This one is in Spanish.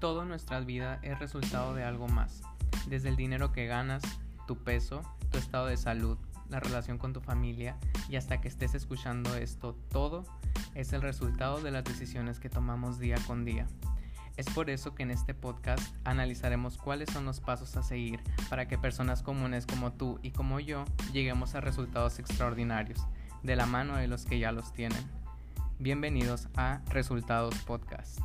Todo en nuestra vida es resultado de algo más, desde el dinero que ganas, tu peso, tu estado de salud, la relación con tu familia y hasta que estés escuchando esto, todo es el resultado de las decisiones que tomamos día con día. Es por eso que en este podcast analizaremos cuáles son los pasos a seguir para que personas comunes como tú y como yo lleguemos a resultados extraordinarios, de la mano de los que ya los tienen. Bienvenidos a Resultados Podcast.